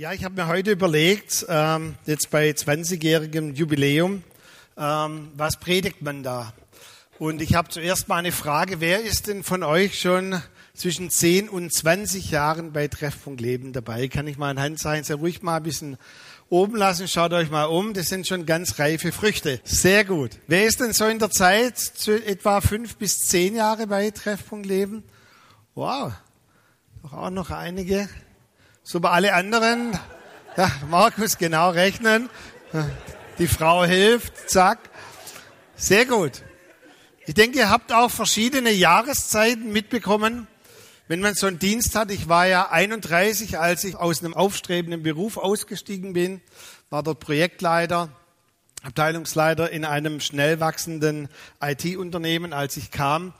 Ja, ich habe mir heute überlegt, ähm, jetzt bei 20-jährigem Jubiläum, ähm, was predigt man da? Und ich habe zuerst mal eine Frage, wer ist denn von euch schon zwischen 10 und 20 Jahren bei Treffpunkt Leben dabei? Kann ich mal ein Handzeichen sehr ruhig mal ein bisschen oben lassen? Schaut euch mal um, das sind schon ganz reife Früchte. Sehr gut. Wer ist denn so in der Zeit zu etwa 5 bis 10 Jahre bei Treffpunkt Leben? Wow, doch auch noch einige. So bei alle anderen, ja, Markus genau rechnen. Die Frau hilft, zack. Sehr gut. Ich denke, ihr habt auch verschiedene Jahreszeiten mitbekommen. Wenn man so einen Dienst hat, ich war ja 31, als ich aus einem aufstrebenden Beruf ausgestiegen bin, war dort Projektleiter, Abteilungsleiter in einem schnell wachsenden IT-Unternehmen, als ich kam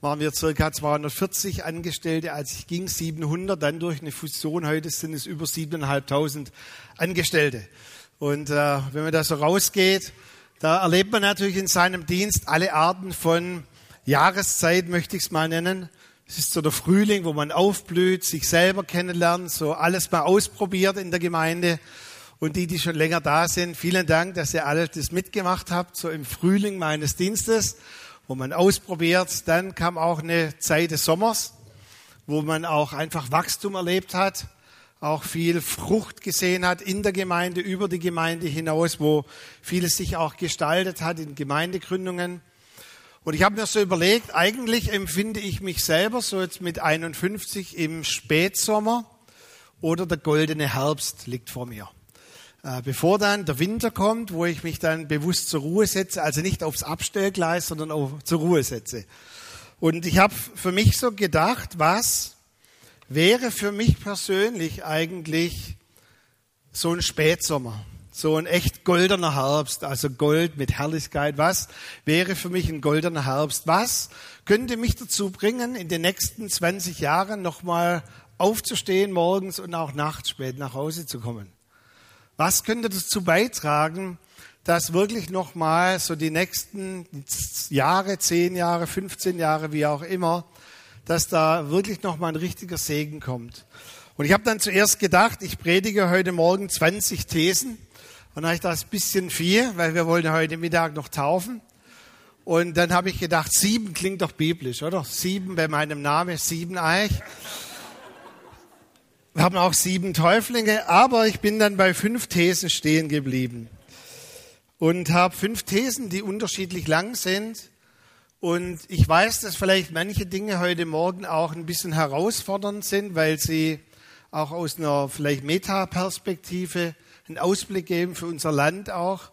waren wir circa 240 Angestellte, als ich ging, 700, dann durch eine Fusion, heute sind es über 7.500 Angestellte. Und äh, wenn man da so rausgeht, da erlebt man natürlich in seinem Dienst alle Arten von Jahreszeit, möchte ich es mal nennen. Es ist so der Frühling, wo man aufblüht, sich selber kennenlernt, so alles mal ausprobiert in der Gemeinde. Und die, die schon länger da sind, vielen Dank, dass ihr alles das mitgemacht habt, so im Frühling meines Dienstes wo man ausprobiert. Dann kam auch eine Zeit des Sommers, wo man auch einfach Wachstum erlebt hat, auch viel Frucht gesehen hat in der Gemeinde, über die Gemeinde hinaus, wo vieles sich auch gestaltet hat in Gemeindegründungen. Und ich habe mir so überlegt, eigentlich empfinde ich mich selber so jetzt mit 51 im Spätsommer oder der goldene Herbst liegt vor mir. Äh, bevor dann der Winter kommt, wo ich mich dann bewusst zur Ruhe setze, also nicht aufs Abstellgleis, sondern auf, zur Ruhe setze. Und ich habe für mich so gedacht, was wäre für mich persönlich eigentlich so ein Spätsommer, so ein echt goldener Herbst, also Gold mit Herrlichkeit. Was wäre für mich ein goldener Herbst? Was könnte mich dazu bringen, in den nächsten 20 Jahren nochmal aufzustehen morgens und auch nachts spät nach Hause zu kommen? Was könnte dazu beitragen, dass wirklich nochmal so die nächsten Jahre, zehn Jahre, 15 Jahre, wie auch immer, dass da wirklich nochmal ein richtiger Segen kommt. Und ich habe dann zuerst gedacht, ich predige heute Morgen 20 Thesen. Und dann habe ich das ein bisschen viel, weil wir wollen heute Mittag noch taufen. Und dann habe ich gedacht, sieben klingt doch biblisch, oder? Sieben bei meinem Namen, sieben Eich. Wir haben auch sieben Täuflinge, aber ich bin dann bei fünf Thesen stehen geblieben und habe fünf Thesen, die unterschiedlich lang sind. Und ich weiß, dass vielleicht manche Dinge heute Morgen auch ein bisschen herausfordernd sind, weil sie auch aus einer vielleicht Metaperspektive einen Ausblick geben für unser Land auch.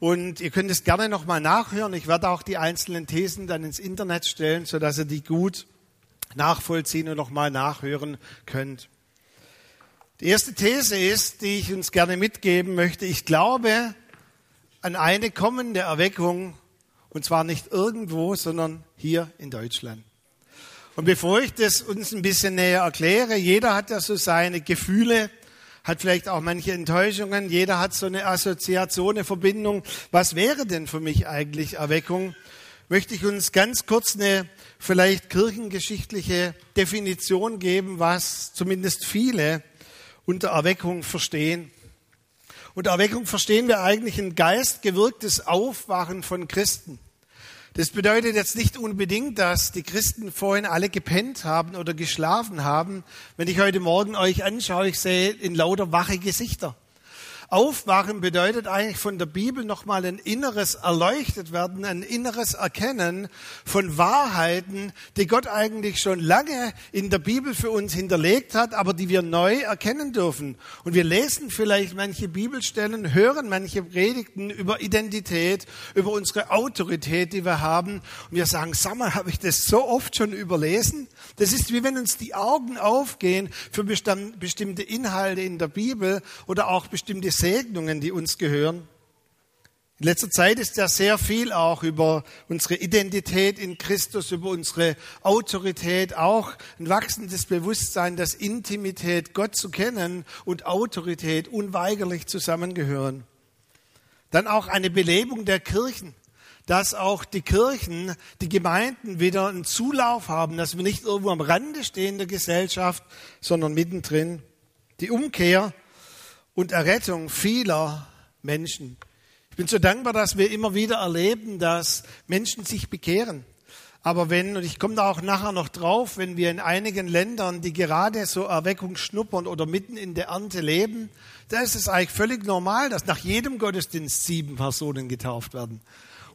Und ihr könnt es gerne nochmal nachhören. Ich werde auch die einzelnen Thesen dann ins Internet stellen, sodass ihr die gut nachvollziehen und nochmal nachhören könnt. Die erste These ist, die ich uns gerne mitgeben möchte, ich glaube an eine kommende Erweckung, und zwar nicht irgendwo, sondern hier in Deutschland. Und bevor ich das uns ein bisschen näher erkläre, jeder hat ja so seine Gefühle, hat vielleicht auch manche Enttäuschungen, jeder hat so eine Assoziation, eine Verbindung. Was wäre denn für mich eigentlich Erweckung? Möchte ich uns ganz kurz eine vielleicht kirchengeschichtliche Definition geben, was zumindest viele unter Erweckung verstehen. Unter Erweckung verstehen wir eigentlich ein geistgewirktes Aufwachen von Christen. Das bedeutet jetzt nicht unbedingt, dass die Christen vorhin alle gepennt haben oder geschlafen haben. Wenn ich heute Morgen euch anschaue, ich sehe in lauter wache Gesichter. Aufwachen bedeutet eigentlich von der Bibel nochmal ein inneres erleuchtet werden, ein inneres Erkennen von Wahrheiten, die Gott eigentlich schon lange in der Bibel für uns hinterlegt hat, aber die wir neu erkennen dürfen. Und wir lesen vielleicht manche Bibelstellen, hören manche Predigten über Identität, über unsere Autorität, die wir haben. Und wir sagen, sag mal, habe ich das so oft schon überlesen? Das ist wie wenn uns die Augen aufgehen für bestimmte Inhalte in der Bibel oder auch bestimmte Segnungen, die uns gehören. In letzter Zeit ist ja sehr viel auch über unsere Identität in Christus, über unsere Autorität, auch ein wachsendes Bewusstsein, dass Intimität, Gott zu kennen und Autorität unweigerlich zusammengehören. Dann auch eine Belebung der Kirchen dass auch die Kirchen, die Gemeinden wieder einen Zulauf haben, dass wir nicht irgendwo am Rande stehen der Gesellschaft, sondern mittendrin. Die Umkehr und Errettung vieler Menschen. Ich bin so dankbar, dass wir immer wieder erleben, dass Menschen sich bekehren. Aber wenn, und ich komme da auch nachher noch drauf, wenn wir in einigen Ländern, die gerade so Erweckung schnuppern oder mitten in der Ernte leben, da ist es eigentlich völlig normal, dass nach jedem Gottesdienst sieben Personen getauft werden.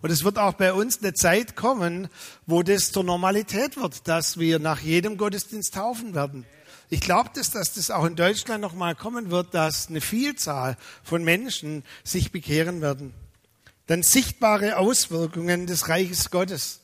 Und es wird auch bei uns eine Zeit kommen, wo das zur Normalität wird, dass wir nach jedem Gottesdienst taufen werden. Ich glaube, dass, dass das auch in Deutschland nochmal kommen wird, dass eine Vielzahl von Menschen sich bekehren werden. Dann sichtbare Auswirkungen des Reiches Gottes.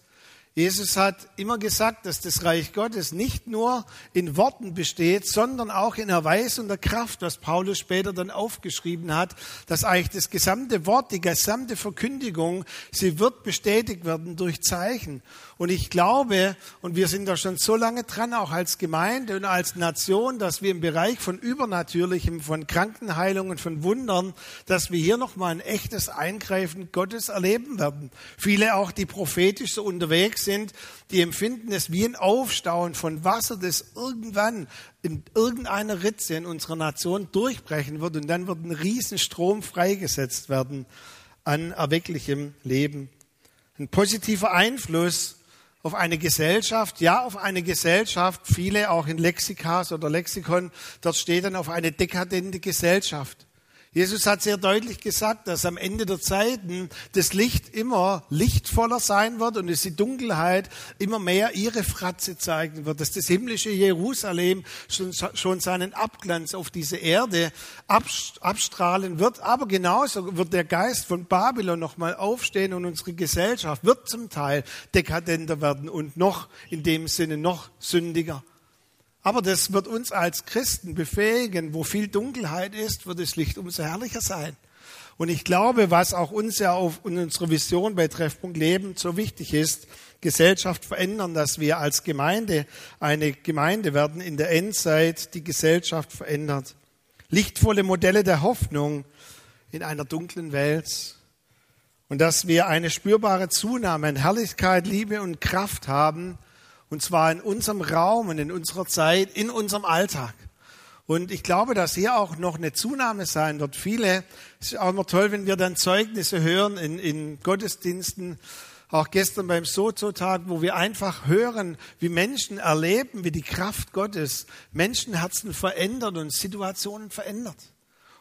Jesus hat immer gesagt, dass das Reich Gottes nicht nur in Worten besteht, sondern auch in Erweisung der Kraft, was Paulus später dann aufgeschrieben hat, dass eigentlich das gesamte Wort, die gesamte Verkündigung, sie wird bestätigt werden durch Zeichen. Und ich glaube, und wir sind da schon so lange dran, auch als Gemeinde und als Nation, dass wir im Bereich von Übernatürlichem, von Krankenheilungen, von Wundern, dass wir hier nochmal ein echtes Eingreifen Gottes erleben werden. Viele auch, die prophetisch so unterwegs sind, die empfinden es wie ein Aufstauen von Wasser, das irgendwann in irgendeiner Ritze in unserer Nation durchbrechen wird und dann wird ein Riesenstrom freigesetzt werden an erwecklichem Leben. Ein positiver Einfluss auf eine Gesellschaft, ja, auf eine Gesellschaft, viele auch in Lexikas oder Lexikon, dort steht dann auf eine dekadente Gesellschaft. Jesus hat sehr deutlich gesagt, dass am Ende der Zeiten das Licht immer lichtvoller sein wird und dass die Dunkelheit immer mehr ihre Fratze zeigen wird, dass das himmlische Jerusalem schon, schon seinen Abglanz auf diese Erde abstrahlen wird. Aber genauso wird der Geist von Babylon nochmal aufstehen und unsere Gesellschaft wird zum Teil dekadenter werden und noch in dem Sinne noch sündiger. Aber das wird uns als Christen befähigen. Wo viel Dunkelheit ist, wird das Licht umso herrlicher sein. Und ich glaube, was auch uns ja auf unserer Vision bei Treffpunkt Leben so wichtig ist, Gesellschaft verändern, dass wir als Gemeinde eine Gemeinde werden in der Endzeit, die Gesellschaft verändert. Lichtvolle Modelle der Hoffnung in einer dunklen Welt. Und dass wir eine spürbare Zunahme an Herrlichkeit, Liebe und Kraft haben, und zwar in unserem Raum und in unserer Zeit, in unserem Alltag. Und ich glaube, dass hier auch noch eine Zunahme sein wird. Viele, es ist auch immer toll, wenn wir dann Zeugnisse hören in, in Gottesdiensten, auch gestern beim Sozo-Tag, wo wir einfach hören, wie Menschen erleben, wie die Kraft Gottes Menschenherzen verändert und Situationen verändert.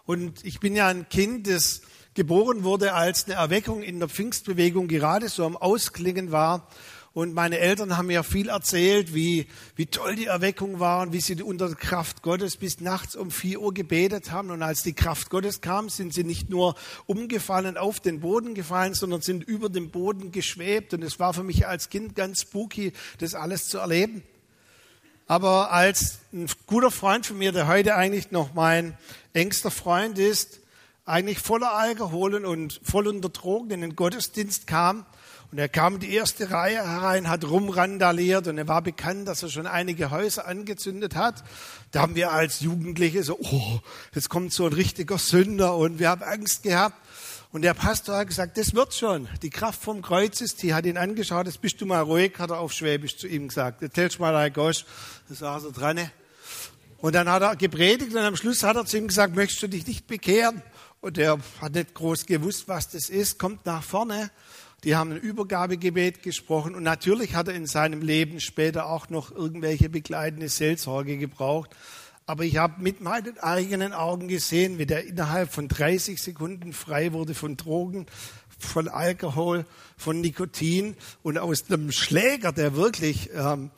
Und ich bin ja ein Kind, das geboren wurde, als eine Erweckung in der Pfingstbewegung gerade so am Ausklingen war. Und meine Eltern haben mir viel erzählt, wie, wie toll die Erweckung war und wie sie unter der Kraft Gottes bis nachts um vier Uhr gebetet haben. Und als die Kraft Gottes kam, sind sie nicht nur umgefallen, auf den Boden gefallen, sondern sind über dem Boden geschwebt. Und es war für mich als Kind ganz spooky, das alles zu erleben. Aber als ein guter Freund von mir, der heute eigentlich noch mein engster Freund ist, eigentlich voller Alkohol und voll unter Drogen in den Gottesdienst kam, und er kam in die erste Reihe herein, hat rumrandaliert und er war bekannt, dass er schon einige Häuser angezündet hat. Da haben wir als Jugendliche so, oh, jetzt kommt so ein richtiger Sünder und wir haben Angst gehabt. Und der Pastor hat gesagt, das wird schon. Die Kraft vom Kreuz ist hier. Hat ihn angeschaut, jetzt bist du mal ruhig, hat er auf Schwäbisch zu ihm gesagt. Erzählst mal dein Gosch. Da saß er dran. Und dann hat er gepredigt und am Schluss hat er zu ihm gesagt, möchtest du dich nicht bekehren? Und er hat nicht groß gewusst, was das ist, kommt nach vorne die haben ein Übergabegebet gesprochen und natürlich hat er in seinem Leben später auch noch irgendwelche begleitende Seelsorge gebraucht. Aber ich habe mit meinen eigenen Augen gesehen, wie der innerhalb von 30 Sekunden frei wurde von Drogen, von Alkohol, von Nikotin und aus einem Schläger, der wirklich ähm,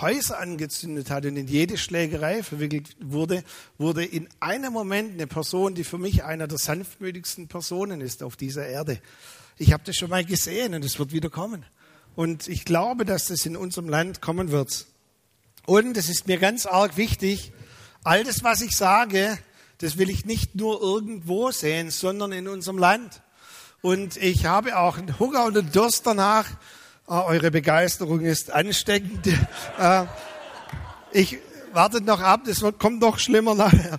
Häuser angezündet hat und in jede Schlägerei verwickelt wurde, wurde in einem Moment eine Person, die für mich einer der sanftmütigsten Personen ist auf dieser Erde. Ich habe das schon mal gesehen und es wird wieder kommen. Und ich glaube, dass das in unserem Land kommen wird. Und es ist mir ganz arg wichtig, all das, was ich sage, das will ich nicht nur irgendwo sehen, sondern in unserem Land. Und ich habe auch einen Hunger und einen Durst danach. Oh, eure Begeisterung ist ansteckend. Äh, ich wartet noch ab, das kommt noch schlimmer nachher.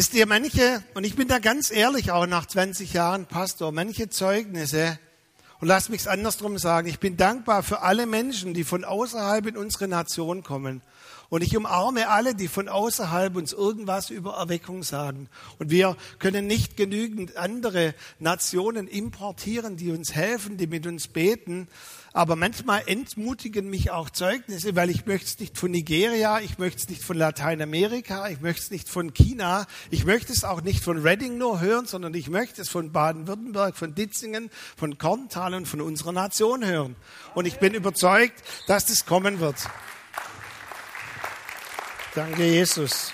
Wisst ihr, manche, und ich bin da ganz ehrlich auch nach 20 Jahren Pastor, manche Zeugnisse, und lasst mich es andersrum sagen, ich bin dankbar für alle Menschen, die von außerhalb in unsere Nation kommen Und ich umarme alle, die von außerhalb uns irgendwas über Erweckung sagen. Und wir können nicht genügend andere Nationen importieren, die uns helfen, die mit uns beten. Aber manchmal entmutigen mich auch Zeugnisse, weil ich möchte es nicht von Nigeria, ich möchte es nicht von Lateinamerika, ich möchte es nicht von China, ich möchte es auch nicht von Reading nur hören, sondern ich möchte es von Baden-Württemberg, von Ditzingen, von Korntal und von unserer Nation hören. Und ich bin überzeugt, dass das kommen wird. Danke, Jesus.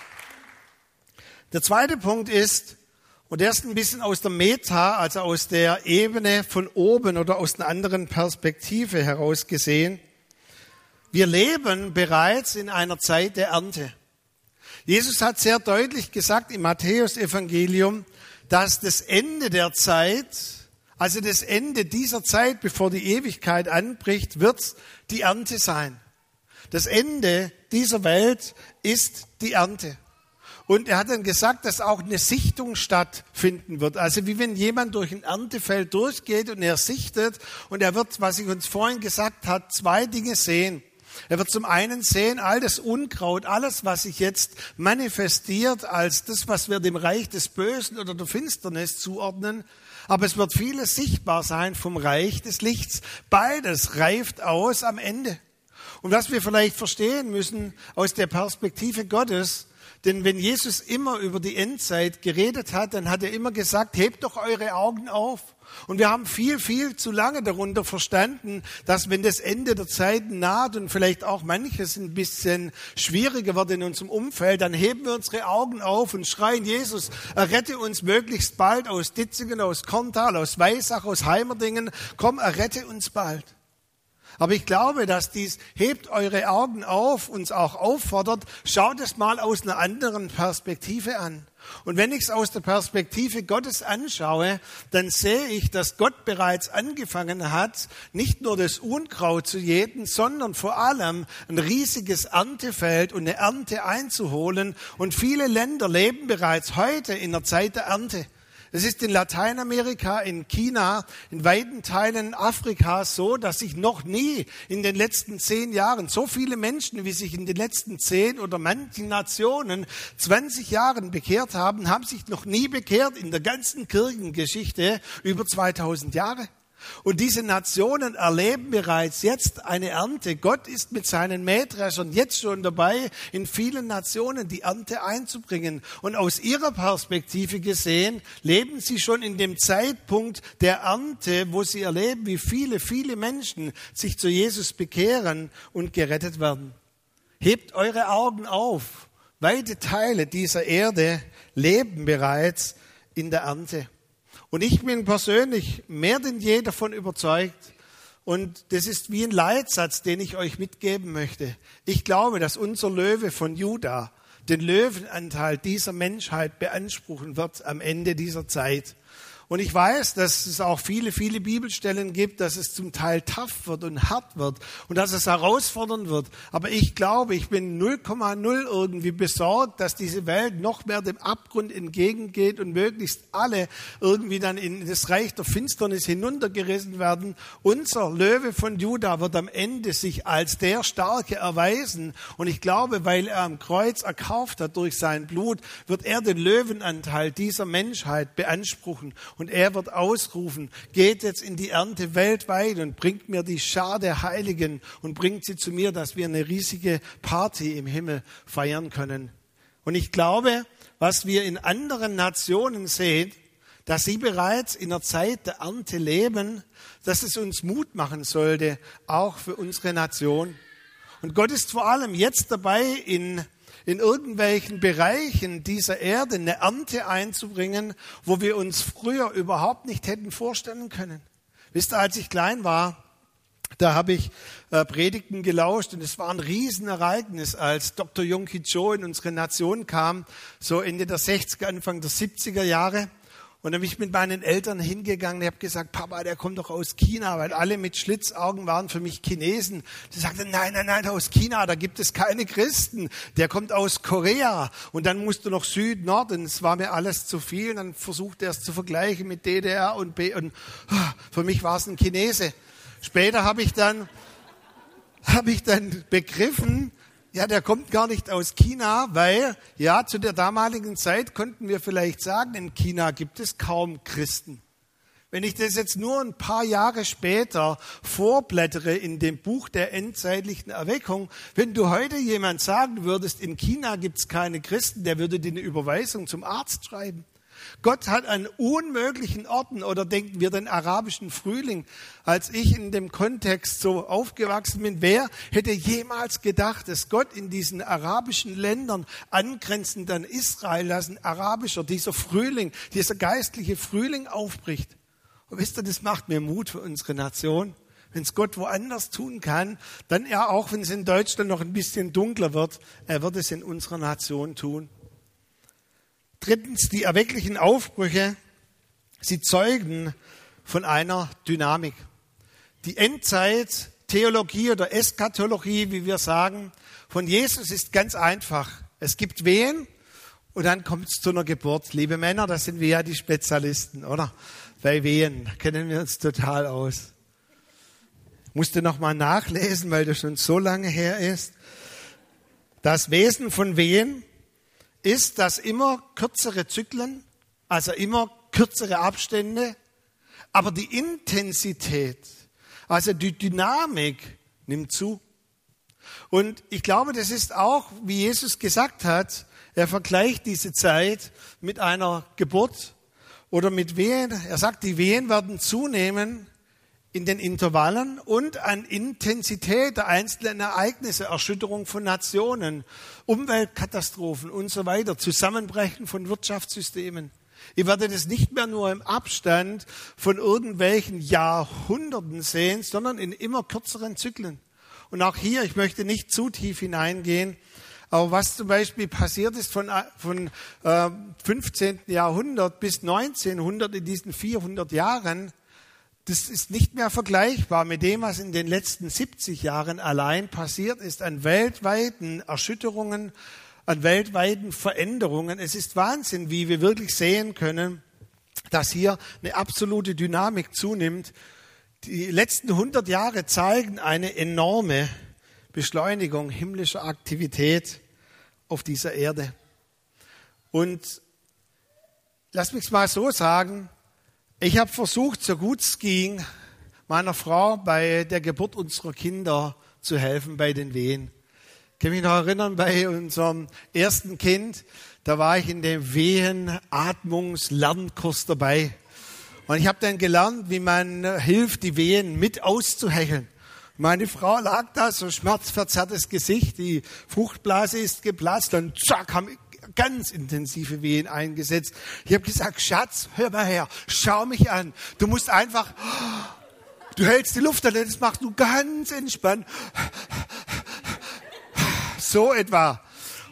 Der zweite Punkt ist, und der ist ein bisschen aus der Meta, also aus der Ebene von oben oder aus einer anderen Perspektive heraus gesehen. Wir leben bereits in einer Zeit der Ernte. Jesus hat sehr deutlich gesagt im Matthäusevangelium, dass das Ende der Zeit, also das Ende dieser Zeit, bevor die Ewigkeit anbricht, wird die Ernte sein. Das Ende dieser Welt ist die Ernte. Und er hat dann gesagt, dass auch eine Sichtung stattfinden wird. Also wie wenn jemand durch ein Erntefeld durchgeht und er sichtet und er wird, was ich uns vorhin gesagt hat, zwei Dinge sehen. Er wird zum einen sehen, all das Unkraut, alles, was sich jetzt manifestiert als das, was wir dem Reich des Bösen oder der Finsternis zuordnen. Aber es wird vieles sichtbar sein vom Reich des Lichts. Beides reift aus am Ende. Und was wir vielleicht verstehen müssen aus der Perspektive Gottes, denn wenn Jesus immer über die Endzeit geredet hat, dann hat er immer gesagt, hebt doch eure Augen auf. Und wir haben viel, viel zu lange darunter verstanden, dass wenn das Ende der Zeiten naht und vielleicht auch manches ein bisschen schwieriger wird in unserem Umfeld, dann heben wir unsere Augen auf und schreien, Jesus, errette uns möglichst bald aus Ditzingen, aus Korntal, aus Weissach, aus Heimerdingen. Komm, errette uns bald. Aber ich glaube, dass dies hebt eure Augen auf, uns auch auffordert, schaut es mal aus einer anderen Perspektive an. Und wenn ich es aus der Perspektive Gottes anschaue, dann sehe ich, dass Gott bereits angefangen hat, nicht nur das Unkraut zu jäten, sondern vor allem ein riesiges Erntefeld und eine Ernte einzuholen. Und viele Länder leben bereits heute in der Zeit der Ernte. Es ist in Lateinamerika, in China, in weiten Teilen Afrikas so, dass sich noch nie in den letzten zehn Jahren so viele Menschen, wie sich in den letzten zehn oder manchen Nationen 20 Jahren bekehrt haben, haben sich noch nie bekehrt in der ganzen Kirchengeschichte über 2000 Jahre. Und diese Nationen erleben bereits jetzt eine Ernte. Gott ist mit seinen Mähdreschern jetzt schon dabei, in vielen Nationen die Ernte einzubringen. Und aus ihrer Perspektive gesehen, leben sie schon in dem Zeitpunkt der Ernte, wo sie erleben, wie viele, viele Menschen sich zu Jesus bekehren und gerettet werden. Hebt eure Augen auf. Weite Teile dieser Erde leben bereits in der Ernte. Und ich bin persönlich mehr denn je davon überzeugt, und das ist wie ein Leitsatz, den ich euch mitgeben möchte. Ich glaube, dass unser Löwe von Juda den Löwenanteil dieser Menschheit beanspruchen wird am Ende dieser Zeit. Und ich weiß, dass es auch viele, viele Bibelstellen gibt, dass es zum Teil tough wird und hart wird und dass es herausfordernd wird. Aber ich glaube, ich bin 0,0 irgendwie besorgt, dass diese Welt noch mehr dem Abgrund entgegengeht und möglichst alle irgendwie dann in das Reich der Finsternis hinuntergerissen werden. Unser Löwe von Juda wird am Ende sich als der Starke erweisen. Und ich glaube, weil er am Kreuz erkauft hat durch sein Blut, wird er den Löwenanteil dieser Menschheit beanspruchen. Und er wird ausrufen, geht jetzt in die Ernte weltweit und bringt mir die Schar der Heiligen und bringt sie zu mir, dass wir eine riesige Party im Himmel feiern können. Und ich glaube, was wir in anderen Nationen sehen, dass sie bereits in der Zeit der Ernte leben, dass es uns Mut machen sollte, auch für unsere Nation. Und Gott ist vor allem jetzt dabei, in in irgendwelchen Bereichen dieser Erde eine Ernte einzubringen, wo wir uns früher überhaupt nicht hätten vorstellen können. Wisst ihr, als ich klein war, da habe ich äh, Predigten gelauscht und es war ein Riesenereignis, als Dr. Yongki Cho in unsere Nation kam, so Ende der 60er, Anfang der 70er Jahre. Und dann bin ich mit meinen Eltern hingegangen und habe gesagt, Papa, der kommt doch aus China, weil alle mit Schlitzaugen waren für mich Chinesen. Sie sagte, nein, nein, nein, aus China, da gibt es keine Christen. Der kommt aus Korea. Und dann musst du noch Süd, Norden. Es war mir alles zu viel. Und dann versuchte er es zu vergleichen mit DDR und B. Und ah, für mich war es ein Chinese. Später habe ich dann, habe ich dann begriffen, ja, der kommt gar nicht aus China, weil, ja, zu der damaligen Zeit konnten wir vielleicht sagen, in China gibt es kaum Christen. Wenn ich das jetzt nur ein paar Jahre später vorblättere in dem Buch der endzeitlichen Erweckung, wenn du heute jemand sagen würdest, in China gibt es keine Christen, der würde dir eine Überweisung zum Arzt schreiben. Gott hat an unmöglichen Orten oder denken wir den arabischen Frühling, als ich in dem Kontext so aufgewachsen bin, wer hätte jemals gedacht, dass Gott in diesen arabischen Ländern angrenzend an Israel, lassen arabischer, dieser Frühling, dieser geistliche Frühling aufbricht. Und wisst ihr, das macht mir Mut für unsere Nation. Wenn es Gott woanders tun kann, dann ja auch, wenn es in Deutschland noch ein bisschen dunkler wird, er wird es in unserer Nation tun. Drittens, die erwecklichen Aufbrüche, sie zeugen von einer Dynamik. Die Endzeittheologie oder Eskatologie, wie wir sagen, von Jesus ist ganz einfach. Es gibt Wehen und dann kommt es zu einer Geburt. Liebe Männer, das sind wir ja die Spezialisten, oder? Bei Wehen kennen wir uns total aus. Musste noch mal nachlesen, weil das schon so lange her ist. Das Wesen von Wehen ist, dass immer kürzere Zyklen, also immer kürzere Abstände, aber die Intensität, also die Dynamik nimmt zu. Und ich glaube, das ist auch, wie Jesus gesagt hat, er vergleicht diese Zeit mit einer Geburt oder mit Wehen. Er sagt, die Wehen werden zunehmen in den Intervallen und an Intensität der einzelnen Ereignisse, Erschütterung von Nationen, Umweltkatastrophen und so weiter, Zusammenbrechen von Wirtschaftssystemen. Ihr werdet es nicht mehr nur im Abstand von irgendwelchen Jahrhunderten sehen, sondern in immer kürzeren Zyklen. Und auch hier, ich möchte nicht zu tief hineingehen, aber was zum Beispiel passiert ist von, von äh, 15. Jahrhundert bis 1900 in diesen 400 Jahren, das ist nicht mehr vergleichbar mit dem, was in den letzten 70 Jahren allein passiert ist an weltweiten Erschütterungen, an weltweiten Veränderungen. Es ist Wahnsinn, wie wir wirklich sehen können, dass hier eine absolute Dynamik zunimmt. Die letzten 100 Jahre zeigen eine enorme Beschleunigung himmlischer Aktivität auf dieser Erde. Und lass mich mal so sagen, ich habe versucht, so gut es ging, meiner Frau bei der Geburt unserer Kinder zu helfen, bei den Wehen. Ich kann mich noch erinnern, bei unserem ersten Kind, da war ich in dem Wehen-Atmungs-Lernkurs dabei. Und ich habe dann gelernt, wie man hilft, die Wehen mit auszuhecheln. Meine Frau lag da, so schmerzverzerrtes Gesicht, die Fruchtblase ist geplatzt und zack, haben ganz intensive Wehen eingesetzt. Ich habe gesagt, Schatz, hör mal her, schau mich an. Du musst einfach, du hältst die Luft an, das machst du ganz entspannt. So etwa.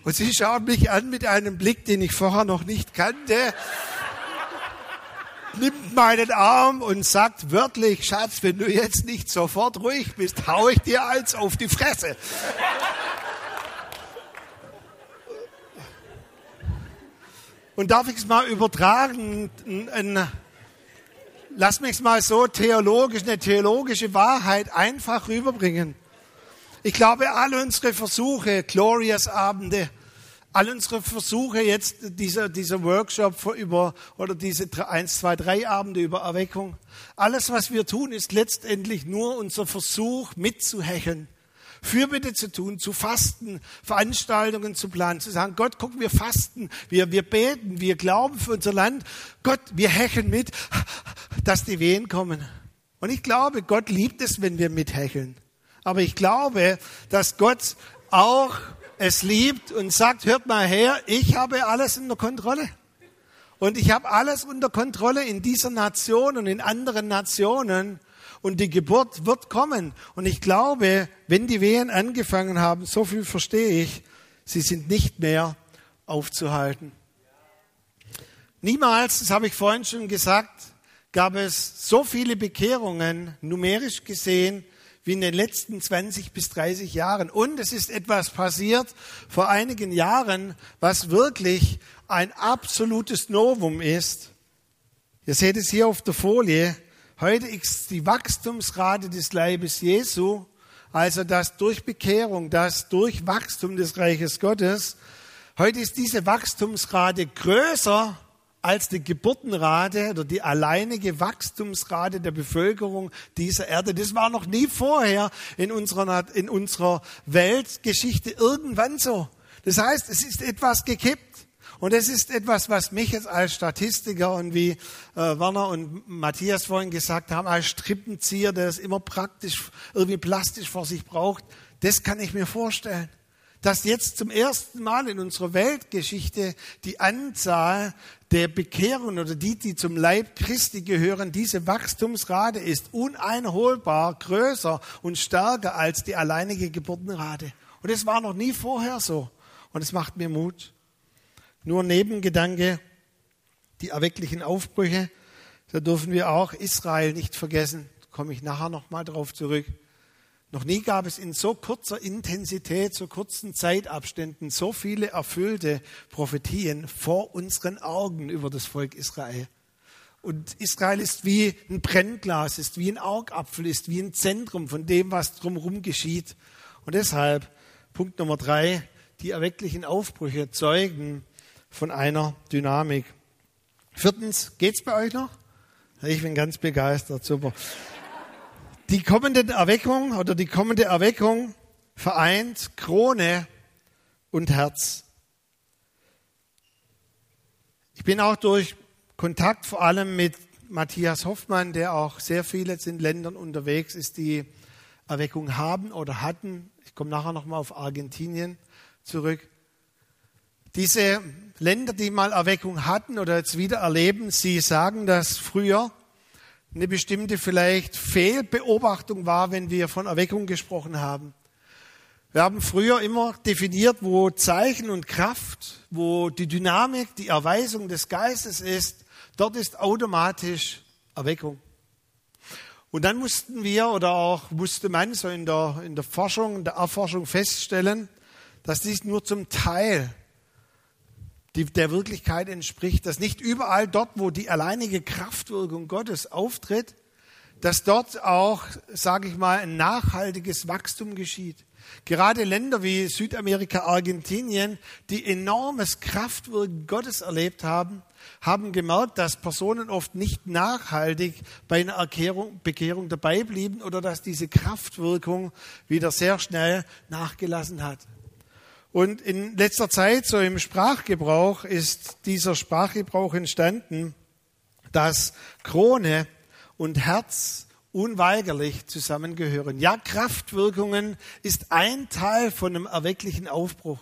Und sie schaut mich an mit einem Blick, den ich vorher noch nicht kannte nimmt meinen Arm und sagt wörtlich, Schatz, wenn du jetzt nicht sofort ruhig bist, hau ich dir eins auf die Fresse. Und darf ich es mal übertragen? Lass mich es mal so theologisch, eine theologische Wahrheit einfach rüberbringen. Ich glaube, alle unsere Versuche, Glorious Abende, all unsere Versuche jetzt, dieser, dieser Workshop über, oder diese eins, zwei, drei Abende über Erweckung, alles, was wir tun, ist letztendlich nur unser Versuch mitzuhecheln Fürbitte zu tun, zu fasten, Veranstaltungen zu planen, zu sagen, Gott, guck, wir fasten, wir, wir beten, wir glauben für unser Land. Gott, wir hecheln mit, dass die Wehen kommen. Und ich glaube, Gott liebt es, wenn wir mithecheln. Aber ich glaube, dass Gott auch es liebt und sagt, hört mal her, ich habe alles unter Kontrolle. Und ich habe alles unter Kontrolle in dieser Nation und in anderen Nationen und die Geburt wird kommen. Und ich glaube, wenn die Wehen angefangen haben, so viel verstehe ich, sie sind nicht mehr aufzuhalten. Niemals, das habe ich vorhin schon gesagt, gab es so viele Bekehrungen, numerisch gesehen, wie in den letzten 20 bis 30 Jahren. Und es ist etwas passiert vor einigen Jahren, was wirklich ein absolutes Novum ist. Ihr seht es hier auf der Folie. Heute ist die Wachstumsrate des Leibes Jesu Also, dass durch Bekehrung, dass durch Wachstum des Reiches Gottes, heute ist diese Wachstumsrate größer als die Geburtenrate oder die alleinige Wachstumsrate der Bevölkerung dieser Erde. Das war noch nie vorher in unserer, in unserer Weltgeschichte irgendwann so. Das heißt, es ist etwas gekippt. Und es ist etwas, was mich jetzt als Statistiker und wie äh, Werner und Matthias vorhin gesagt haben, als Strippenzieher, der es immer praktisch, irgendwie plastisch vor sich braucht, das kann ich mir vorstellen dass jetzt zum ersten Mal in unserer Weltgeschichte die Anzahl der Bekehrungen oder die, die zum Leib Christi gehören, diese Wachstumsrate ist uneinholbar größer und stärker als die alleinige Geburtenrate. Und es war noch nie vorher so. Und es macht mir Mut. Nur Nebengedanke, die erwecklichen Aufbrüche, da dürfen wir auch Israel nicht vergessen. Da komme ich nachher nochmal drauf zurück. Noch nie gab es in so kurzer Intensität, so kurzen Zeitabständen so viele erfüllte Prophetien vor unseren Augen über das Volk Israel. Und Israel ist wie ein Brennglas, ist wie ein Augapfel, ist wie ein Zentrum von dem, was drumherum geschieht. Und deshalb, Punkt Nummer drei, die erwecklichen Aufbrüche zeugen von einer Dynamik. Viertens, geht's bei euch noch? Ich bin ganz begeistert, super. Die kommende Erweckung oder die kommende Erweckung vereint Krone und Herz. Ich bin auch durch Kontakt vor allem mit Matthias Hoffmann, der auch sehr viel jetzt in Ländern unterwegs ist, die Erweckung haben oder hatten. Ich komme nachher nochmal auf Argentinien zurück. Diese Länder, die mal Erweckung hatten oder jetzt wieder erleben, sie sagen, dass früher eine bestimmte vielleicht Fehlbeobachtung war, wenn wir von Erweckung gesprochen haben. Wir haben früher immer definiert, wo Zeichen und Kraft, wo die Dynamik, die Erweisung des Geistes ist, dort ist automatisch Erweckung. Und dann mussten wir oder auch musste man so in der, in der Forschung, in der Erforschung feststellen, dass dies nur zum Teil die der Wirklichkeit entspricht, dass nicht überall dort, wo die alleinige Kraftwirkung Gottes auftritt, dass dort auch, sage ich mal, ein nachhaltiges Wachstum geschieht. Gerade Länder wie Südamerika, Argentinien, die enormes Kraftwirken Gottes erlebt haben, haben gemerkt, dass Personen oft nicht nachhaltig bei einer Erkehrung, Bekehrung dabei blieben oder dass diese Kraftwirkung wieder sehr schnell nachgelassen hat. Und in letzter Zeit, so im Sprachgebrauch, ist dieser Sprachgebrauch entstanden, dass Krone und Herz unweigerlich zusammengehören. Ja, Kraftwirkungen ist ein Teil von einem erwecklichen Aufbruch.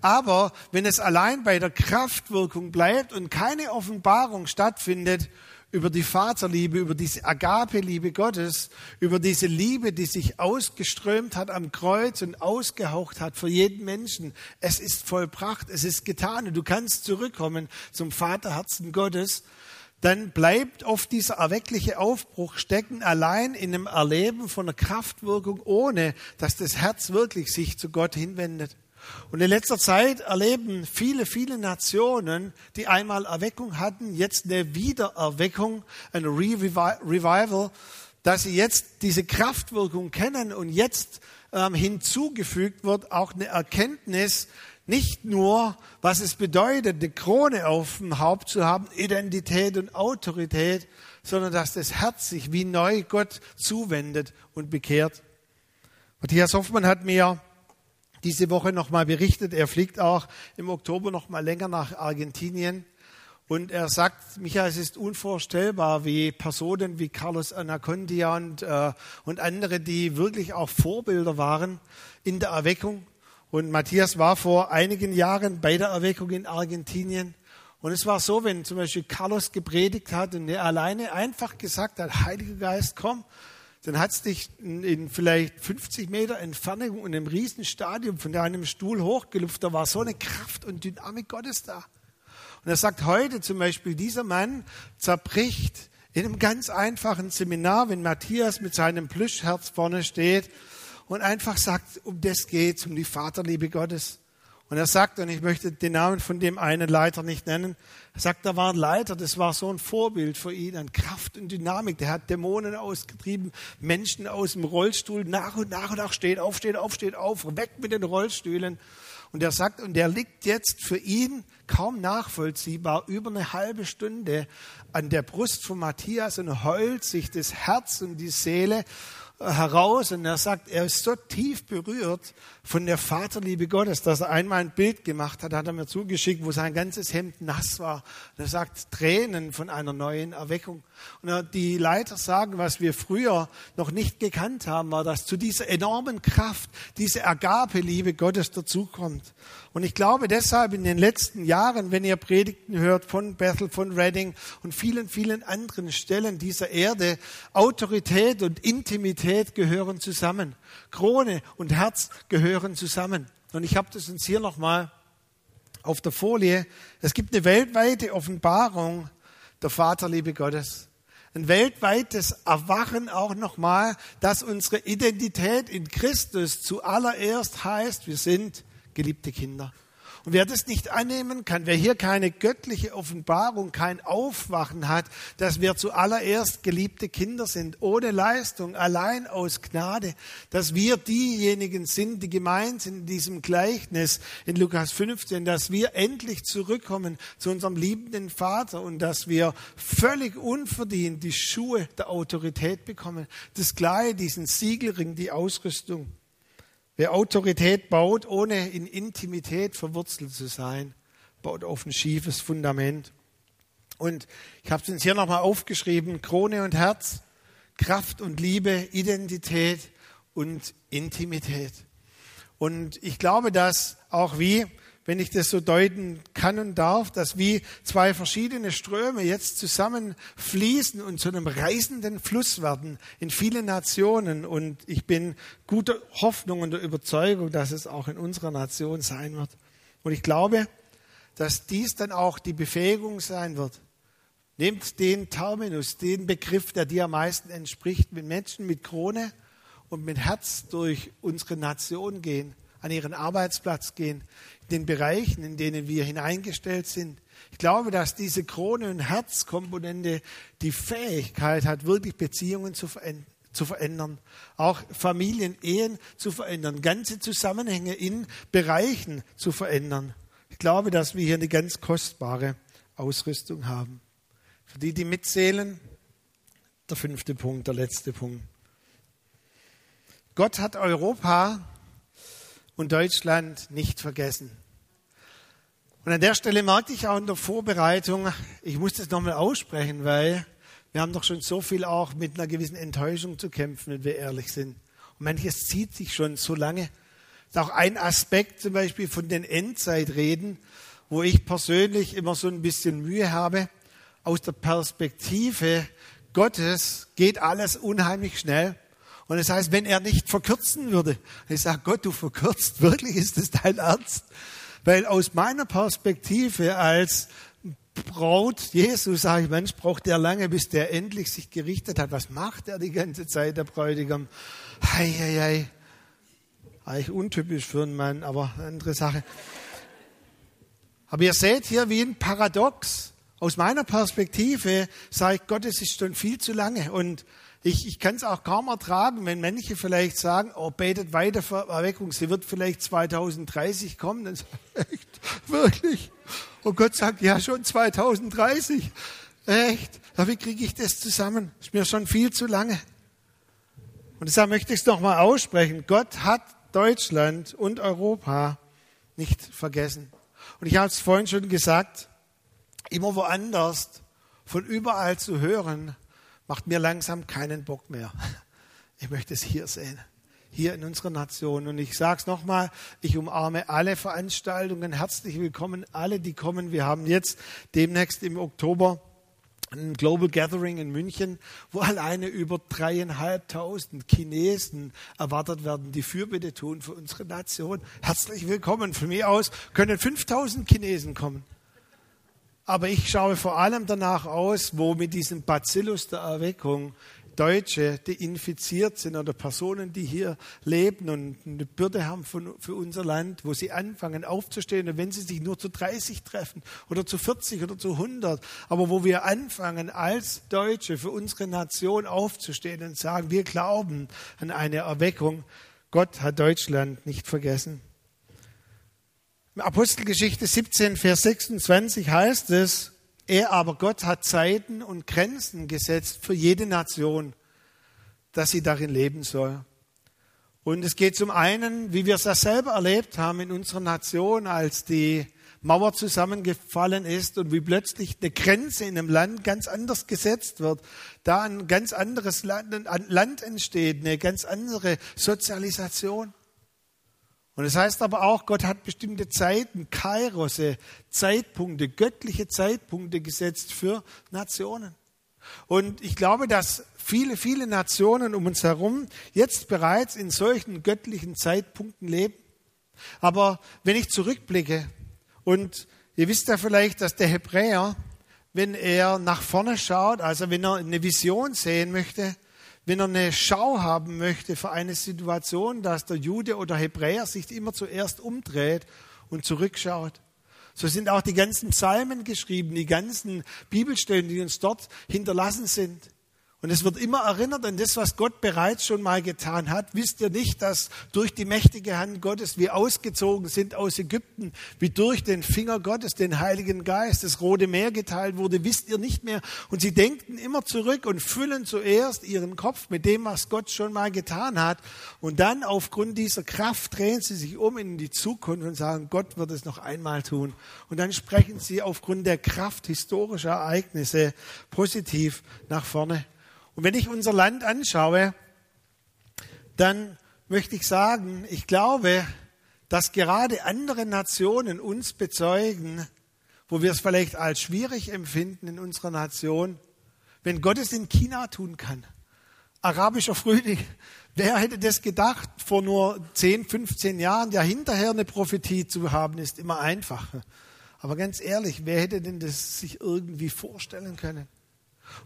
Aber wenn es allein bei der Kraftwirkung bleibt und keine Offenbarung stattfindet über die Vaterliebe, über diese Agape-Liebe Gottes, über diese Liebe, die sich ausgeströmt hat am Kreuz und ausgehaucht hat für jeden Menschen. Es ist vollbracht, es ist getan und du kannst zurückkommen zum Vaterherzen Gottes. Dann bleibt oft dieser erweckliche Aufbruch stecken allein in einem Erleben von einer Kraftwirkung, ohne dass das Herz wirklich sich zu Gott hinwendet. Und in letzter Zeit erleben viele, viele Nationen, die einmal Erweckung hatten, jetzt eine Wiedererweckung, ein Revival, dass sie jetzt diese Kraftwirkung kennen und jetzt ähm, hinzugefügt wird auch eine Erkenntnis, nicht nur, was es bedeutet, eine Krone auf dem Haupt zu haben, Identität und Autorität, sondern dass das Herz sich wie neu Gott zuwendet und bekehrt. Matthias Hoffmann hat mir diese Woche nochmal berichtet. Er fliegt auch im Oktober nochmal länger nach Argentinien. Und er sagt, Michael, es ist unvorstellbar, wie Personen wie Carlos Anacondia und, äh, und andere, die wirklich auch Vorbilder waren in der Erweckung. Und Matthias war vor einigen Jahren bei der Erweckung in Argentinien. Und es war so, wenn zum Beispiel Carlos gepredigt hat und er alleine einfach gesagt hat, Heiliger Geist, komm, dann hat es dich in, in, vielleicht 50 Meter Entfernung in einem riesen Stadium von deinem Stuhl hochgelupft. Da war so eine Kraft und Dynamik Gottes da. Und er sagt heute zum Beispiel, dieser Mann zerbricht in einem ganz einfachen Seminar, wenn Matthias mit seinem Plüschherz vorne steht und einfach sagt, um das geht's, um die Vaterliebe Gottes. Und er sagt, und ich möchte den Namen von dem einen Leiter nicht nennen, er sagt, da war ein Leiter, das war so ein Vorbild für ihn an Kraft und Dynamik. Der hat Dämonen ausgetrieben, Menschen aus dem Rollstuhl nach und nach und nach steht auf, steht auf, steht auf, weg mit den Rollstühlen. Und er sagt, und der liegt jetzt für ihn kaum nachvollziehbar über eine halbe Stunde an der Brust von Matthias und heult sich das Herz und die Seele heraus und er sagt, er ist so tief berührt von der Vaterliebe Gottes, dass er einmal ein Bild gemacht hat, hat er mir zugeschickt, wo sein ganzes Hemd nass war. Und er sagt, Tränen von einer neuen Erweckung. Und die Leiter sagen, was wir früher noch nicht gekannt haben, war, dass zu dieser enormen Kraft diese Agape-Liebe Gottes dazukommt. Und ich glaube deshalb in den letzten Jahren, wenn ihr Predigten hört von Bethel, von Reading und vielen, vielen anderen Stellen dieser Erde, Autorität und Intimität gehören zusammen. Krone und Herz gehören zusammen. Und ich habe das uns hier nochmal auf der Folie. Es gibt eine weltweite Offenbarung der Vaterliebe Gottes. Ein weltweites Erwachen auch nochmal, dass unsere Identität in Christus zuallererst heißt, wir sind geliebte Kinder. Und wer das nicht annehmen kann, wer hier keine göttliche Offenbarung, kein Aufwachen hat, dass wir zuallererst geliebte Kinder sind, ohne Leistung, allein aus Gnade, dass wir diejenigen sind, die gemeint sind in diesem Gleichnis in Lukas 15, dass wir endlich zurückkommen zu unserem liebenden Vater und dass wir völlig unverdient die Schuhe der Autorität bekommen, das Kleid, diesen Siegelring, die Ausrüstung. Wer Autorität baut, ohne in Intimität verwurzelt zu sein, baut auf ein schiefes Fundament. Und ich habe es uns hier nochmal aufgeschrieben, Krone und Herz, Kraft und Liebe, Identität und Intimität. Und ich glaube, dass auch wie wenn ich das so deuten kann und darf, dass wie zwei verschiedene Ströme jetzt zusammenfließen und zu einem reißenden Fluss werden in viele Nationen. Und ich bin guter Hoffnung und der Überzeugung, dass es auch in unserer Nation sein wird. Und ich glaube, dass dies dann auch die Befähigung sein wird. Nehmt den Terminus, den Begriff, der dir am meisten entspricht, mit Menschen mit Krone und mit Herz durch unsere Nation gehen, an ihren Arbeitsplatz gehen, den Bereichen, in denen wir hineingestellt sind. Ich glaube, dass diese Krone- und Herzkomponente die Fähigkeit hat, wirklich Beziehungen zu verändern zu verändern, auch Familien, Ehen zu verändern, ganze Zusammenhänge in Bereichen zu verändern. Ich glaube, dass wir hier eine ganz kostbare Ausrüstung haben. Für die, die mitzählen, der fünfte Punkt, der letzte Punkt. Gott hat Europa und Deutschland nicht vergessen. Und an der Stelle merkte ich auch in der Vorbereitung, ich muss das nochmal aussprechen, weil wir haben doch schon so viel auch mit einer gewissen Enttäuschung zu kämpfen, wenn wir ehrlich sind. Und manches zieht sich schon so lange. Das ist auch ein Aspekt zum Beispiel von den Endzeitreden, wo ich persönlich immer so ein bisschen Mühe habe. Aus der Perspektive Gottes geht alles unheimlich schnell. Und das heißt, wenn er nicht verkürzen würde, ich sage, Gott, du verkürzt, wirklich ist das dein Ernst? Weil aus meiner Perspektive als Braut Jesus, sage ich, Mensch, braucht der lange, bis der endlich sich gerichtet hat. Was macht er die ganze Zeit, der Bräutigam? Hei, hei, hei. Eigentlich untypisch für einen Mann, aber andere Sache. Aber ihr seht hier wie ein Paradox. Aus meiner Perspektive sage ich, Gott, es ist schon viel zu lange. Und ich, ich kann es auch kaum ertragen, wenn manche vielleicht sagen, oh, betet weiter für Erweckung, sie wird vielleicht 2030 kommen. Dann sage ich, echt, wirklich? Und Gott sagt, ja, schon 2030. Echt? Ja, wie kriege ich das zusammen? Ist mir schon viel zu lange. Und deshalb möchte ich es nochmal aussprechen. Gott hat Deutschland und Europa nicht vergessen. Und ich habe es vorhin schon gesagt, immer woanders, von überall zu hören, macht mir langsam keinen Bock mehr. Ich möchte es hier sehen, hier in unserer Nation. Und ich sage es nochmal, ich umarme alle Veranstaltungen. Herzlich willkommen, alle, die kommen. Wir haben jetzt demnächst im Oktober ein Global Gathering in München, wo alleine über dreieinhalbtausend Chinesen erwartet werden, die Fürbitte tun für unsere Nation. Herzlich willkommen. Von mir aus können 5000 Chinesen kommen. Aber ich schaue vor allem danach aus, wo mit diesem Bacillus der Erweckung Deutsche, die infiziert sind oder Personen, die hier leben und eine Bürde haben für, für unser Land, wo sie anfangen aufzustehen und wenn sie sich nur zu 30 treffen oder zu 40 oder zu 100, aber wo wir anfangen als Deutsche für unsere Nation aufzustehen und sagen, wir glauben an eine Erweckung. Gott hat Deutschland nicht vergessen. Apostelgeschichte 17, Vers 26 heißt es, er aber Gott hat Zeiten und Grenzen gesetzt für jede Nation, dass sie darin leben soll. Und es geht zum einen, wie wir es ja selber erlebt haben in unserer Nation, als die Mauer zusammengefallen ist und wie plötzlich eine Grenze in einem Land ganz anders gesetzt wird, da ein ganz anderes Land, Land entsteht, eine ganz andere Sozialisation. Und es das heißt aber auch, Gott hat bestimmte Zeiten, Kairose, Zeitpunkte, göttliche Zeitpunkte gesetzt für Nationen. Und ich glaube, dass viele, viele Nationen um uns herum jetzt bereits in solchen göttlichen Zeitpunkten leben. Aber wenn ich zurückblicke und ihr wisst ja vielleicht, dass der Hebräer, wenn er nach vorne schaut, also wenn er eine Vision sehen möchte, wenn er eine Schau haben möchte für eine Situation, dass der Jude oder Hebräer sich immer zuerst umdreht und zurückschaut. So sind auch die ganzen Psalmen geschrieben, die ganzen Bibelstellen, die uns dort hinterlassen sind. Und es wird immer erinnert an das, was Gott bereits schon mal getan hat. Wisst ihr nicht, dass durch die mächtige Hand Gottes wir ausgezogen sind aus Ägypten, wie durch den Finger Gottes, den Heiligen Geist, das Rote Meer geteilt wurde? Wisst ihr nicht mehr? Und sie denken immer zurück und füllen zuerst ihren Kopf mit dem, was Gott schon mal getan hat. Und dann aufgrund dieser Kraft drehen sie sich um in die Zukunft und sagen, Gott wird es noch einmal tun. Und dann sprechen sie aufgrund der Kraft historischer Ereignisse positiv nach vorne. Und wenn ich unser Land anschaue, dann möchte ich sagen, ich glaube, dass gerade andere Nationen uns bezeugen, wo wir es vielleicht als schwierig empfinden in unserer Nation, wenn Gott es in China tun kann. Arabischer Frühling. Wer hätte das gedacht vor nur 10, 15 Jahren? Ja, hinterher eine Prophetie zu haben, ist immer einfacher. Aber ganz ehrlich, wer hätte denn das sich irgendwie vorstellen können?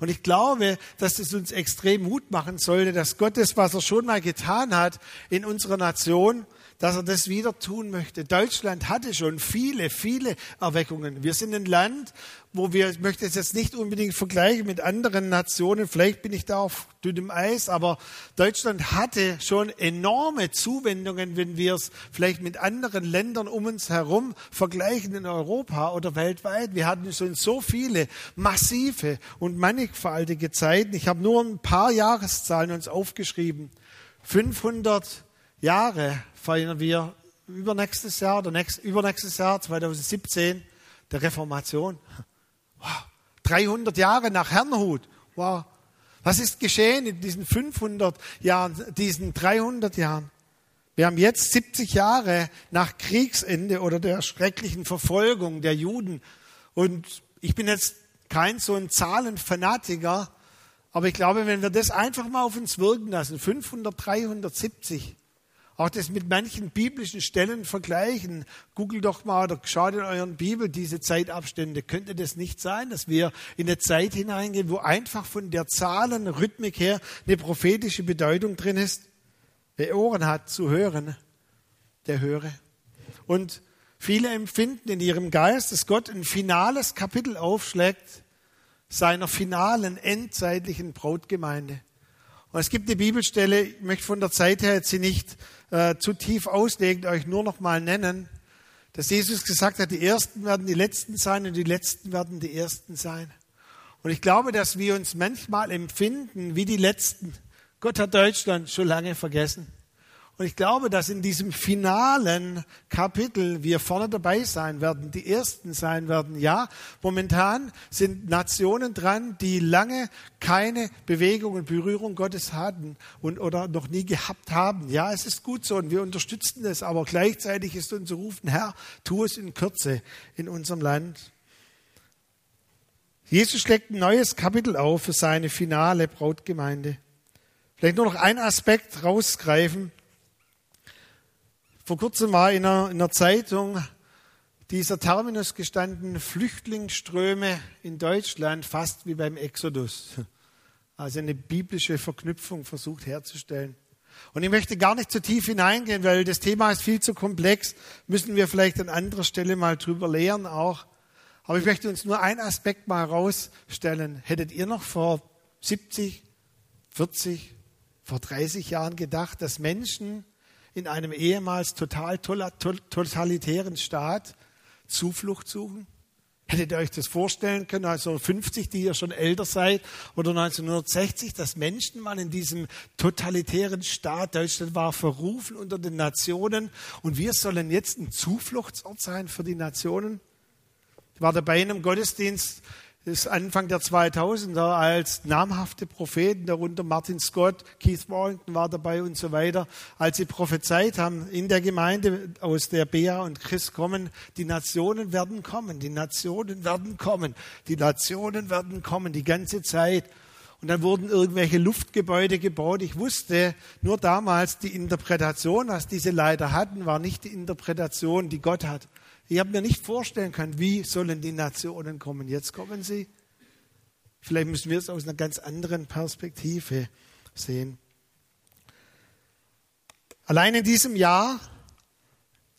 Und ich glaube, dass es uns extrem Mut machen sollte, dass Gott das, was er schon mal getan hat in unserer Nation, dass er das wieder tun möchte. Deutschland hatte schon viele, viele Erweckungen. Wir sind ein Land, wo wir, ich möchte es jetzt nicht unbedingt vergleichen mit anderen Nationen, vielleicht bin ich da auf dünnem Eis, aber Deutschland hatte schon enorme Zuwendungen, wenn wir es vielleicht mit anderen Ländern um uns herum vergleichen in Europa oder weltweit. Wir hatten schon so viele massive und mannigfaltige Zeiten. Ich habe nur ein paar Jahreszahlen uns aufgeschrieben. 500 Jahre feiern wir übernächstes Jahr oder nächst, übernächstes Jahr, 2017, der Reformation. Wow. 300 Jahre nach Herrnhut. Wow. Was ist geschehen in diesen 500 Jahren, diesen 300 Jahren? Wir haben jetzt 70 Jahre nach Kriegsende oder der schrecklichen Verfolgung der Juden. Und ich bin jetzt kein so ein Zahlenfanatiker, aber ich glaube, wenn wir das einfach mal auf uns wirken lassen, 500, 370, auch das mit manchen biblischen Stellen vergleichen. Google doch mal oder schaut in euren Bibel diese Zeitabstände. Könnte das nicht sein, dass wir in eine Zeit hineingehen, wo einfach von der Zahlenrhythmik her eine prophetische Bedeutung drin ist? Wer Ohren hat zu hören, der höre. Und viele empfinden in ihrem Geist, dass Gott ein finales Kapitel aufschlägt seiner finalen endzeitlichen Brautgemeinde. Und es gibt eine Bibelstelle, ich möchte von der Zeit her jetzt sie nicht äh, zu tief auslegen, euch nur noch mal nennen, dass Jesus gesagt hat, die Ersten werden die Letzten sein und die Letzten werden die Ersten sein. Und ich glaube, dass wir uns manchmal empfinden wie die Letzten. Gott hat Deutschland schon lange vergessen. Und ich glaube, dass in diesem finalen Kapitel wir vorne dabei sein werden, die Ersten sein werden. Ja, momentan sind Nationen dran, die lange keine Bewegung und Berührung Gottes hatten und oder noch nie gehabt haben. Ja, es ist gut so und wir unterstützen das, aber gleichzeitig ist unser Rufen, Herr, tu es in Kürze in unserem Land. Jesus schlägt ein neues Kapitel auf für seine finale Brautgemeinde. Vielleicht nur noch ein Aspekt rausgreifen vor kurzem war in einer, in einer Zeitung dieser Terminus gestanden, Flüchtlingsströme in Deutschland fast wie beim Exodus. Also eine biblische Verknüpfung versucht herzustellen. Und ich möchte gar nicht zu tief hineingehen, weil das Thema ist viel zu komplex. Müssen wir vielleicht an anderer Stelle mal drüber lehren auch. Aber ich möchte uns nur einen Aspekt mal herausstellen. Hättet ihr noch vor 70, 40, vor 30 Jahren gedacht, dass Menschen in einem ehemals total totalitären Staat Zuflucht suchen? Hättet ihr euch das vorstellen können, also 50, die ihr schon älter seid, oder 1960, dass Menschen mal in diesem totalitären Staat, Deutschland war verrufen unter den Nationen, und wir sollen jetzt ein Zufluchtsort sein für die Nationen? Ich war dabei in einem Gottesdienst, ist Anfang der 2000er, als namhafte Propheten, darunter Martin Scott, Keith Warrington war dabei und so weiter, als sie prophezeit haben in der Gemeinde, aus der Bea und Chris kommen, die Nationen werden kommen, die Nationen werden kommen, die Nationen werden kommen, die ganze Zeit. Und dann wurden irgendwelche Luftgebäude gebaut. Ich wusste nur damals, die Interpretation, was diese Leiter hatten, war nicht die Interpretation, die Gott hat. Ich habe mir nicht vorstellen können, wie sollen die Nationen kommen. Jetzt kommen sie. Vielleicht müssen wir es aus einer ganz anderen Perspektive sehen. Allein in diesem Jahr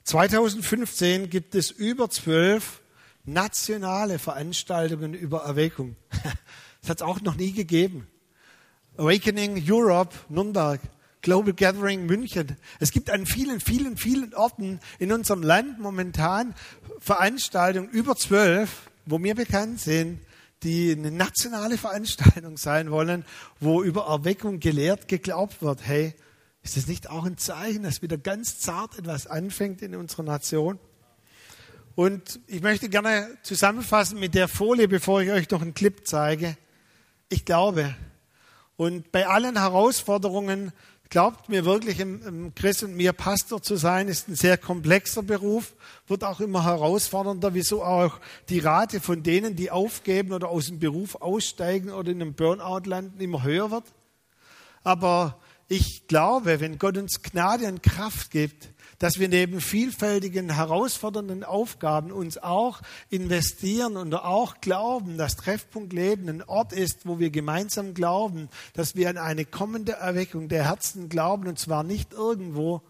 2015 gibt es über zwölf nationale Veranstaltungen über Erweckung. Das hat es auch noch nie gegeben. Awakening Europe, Nürnberg. Global Gathering München. Es gibt an vielen, vielen, vielen Orten in unserem Land momentan Veranstaltungen über zwölf, wo mir bekannt sind, die eine nationale Veranstaltung sein wollen, wo über Erweckung gelehrt, geglaubt wird. Hey, ist das nicht auch ein Zeichen, dass wieder ganz zart etwas anfängt in unserer Nation? Und ich möchte gerne zusammenfassen mit der Folie, bevor ich euch noch einen Clip zeige. Ich glaube, und bei allen Herausforderungen Glaubt mir wirklich, Chris und mir Pastor zu sein, ist ein sehr komplexer Beruf, wird auch immer herausfordernder, wieso auch die Rate von denen, die aufgeben oder aus dem Beruf aussteigen oder in einem Burnout landen, immer höher wird. Aber ich glaube, wenn Gott uns Gnade und Kraft gibt, dass wir neben vielfältigen, herausfordernden Aufgaben uns auch investieren und auch glauben, dass Treffpunkt Leben ein Ort ist, wo wir gemeinsam glauben, dass wir an eine kommende Erweckung der Herzen glauben und zwar nicht irgendwo,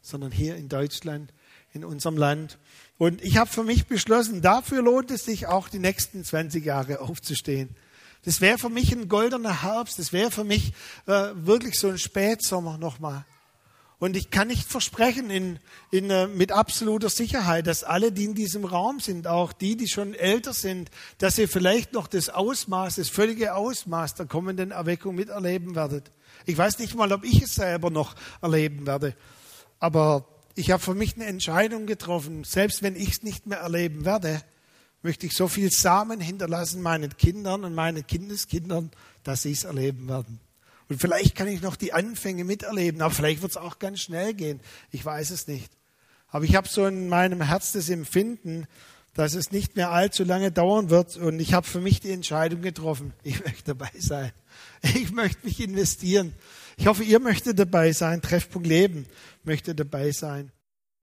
sondern hier in Deutschland, in unserem Land. Und ich habe für mich beschlossen, dafür lohnt es sich auch die nächsten 20 Jahre aufzustehen. Das wäre für mich ein goldener Herbst, das wäre für mich äh, wirklich so ein Spätsommer nochmal. Und ich kann nicht versprechen in, in, äh, mit absoluter Sicherheit, dass alle, die in diesem Raum sind, auch die, die schon älter sind, dass ihr vielleicht noch das Ausmaß, das völlige Ausmaß der kommenden Erweckung miterleben werdet. Ich weiß nicht mal, ob ich es selber noch erleben werde. Aber ich habe für mich eine Entscheidung getroffen. Selbst wenn ich es nicht mehr erleben werde, möchte ich so viel Samen hinterlassen meinen Kindern und meinen Kindeskindern, dass sie es erleben werden. Und vielleicht kann ich noch die Anfänge miterleben, aber vielleicht wird es auch ganz schnell gehen. Ich weiß es nicht. Aber ich habe so in meinem Herz das Empfinden, dass es nicht mehr allzu lange dauern wird. Und ich habe für mich die Entscheidung getroffen, ich möchte dabei sein. Ich möchte mich investieren. Ich hoffe, ihr möchtet dabei sein. Treffpunkt Leben möchte dabei sein.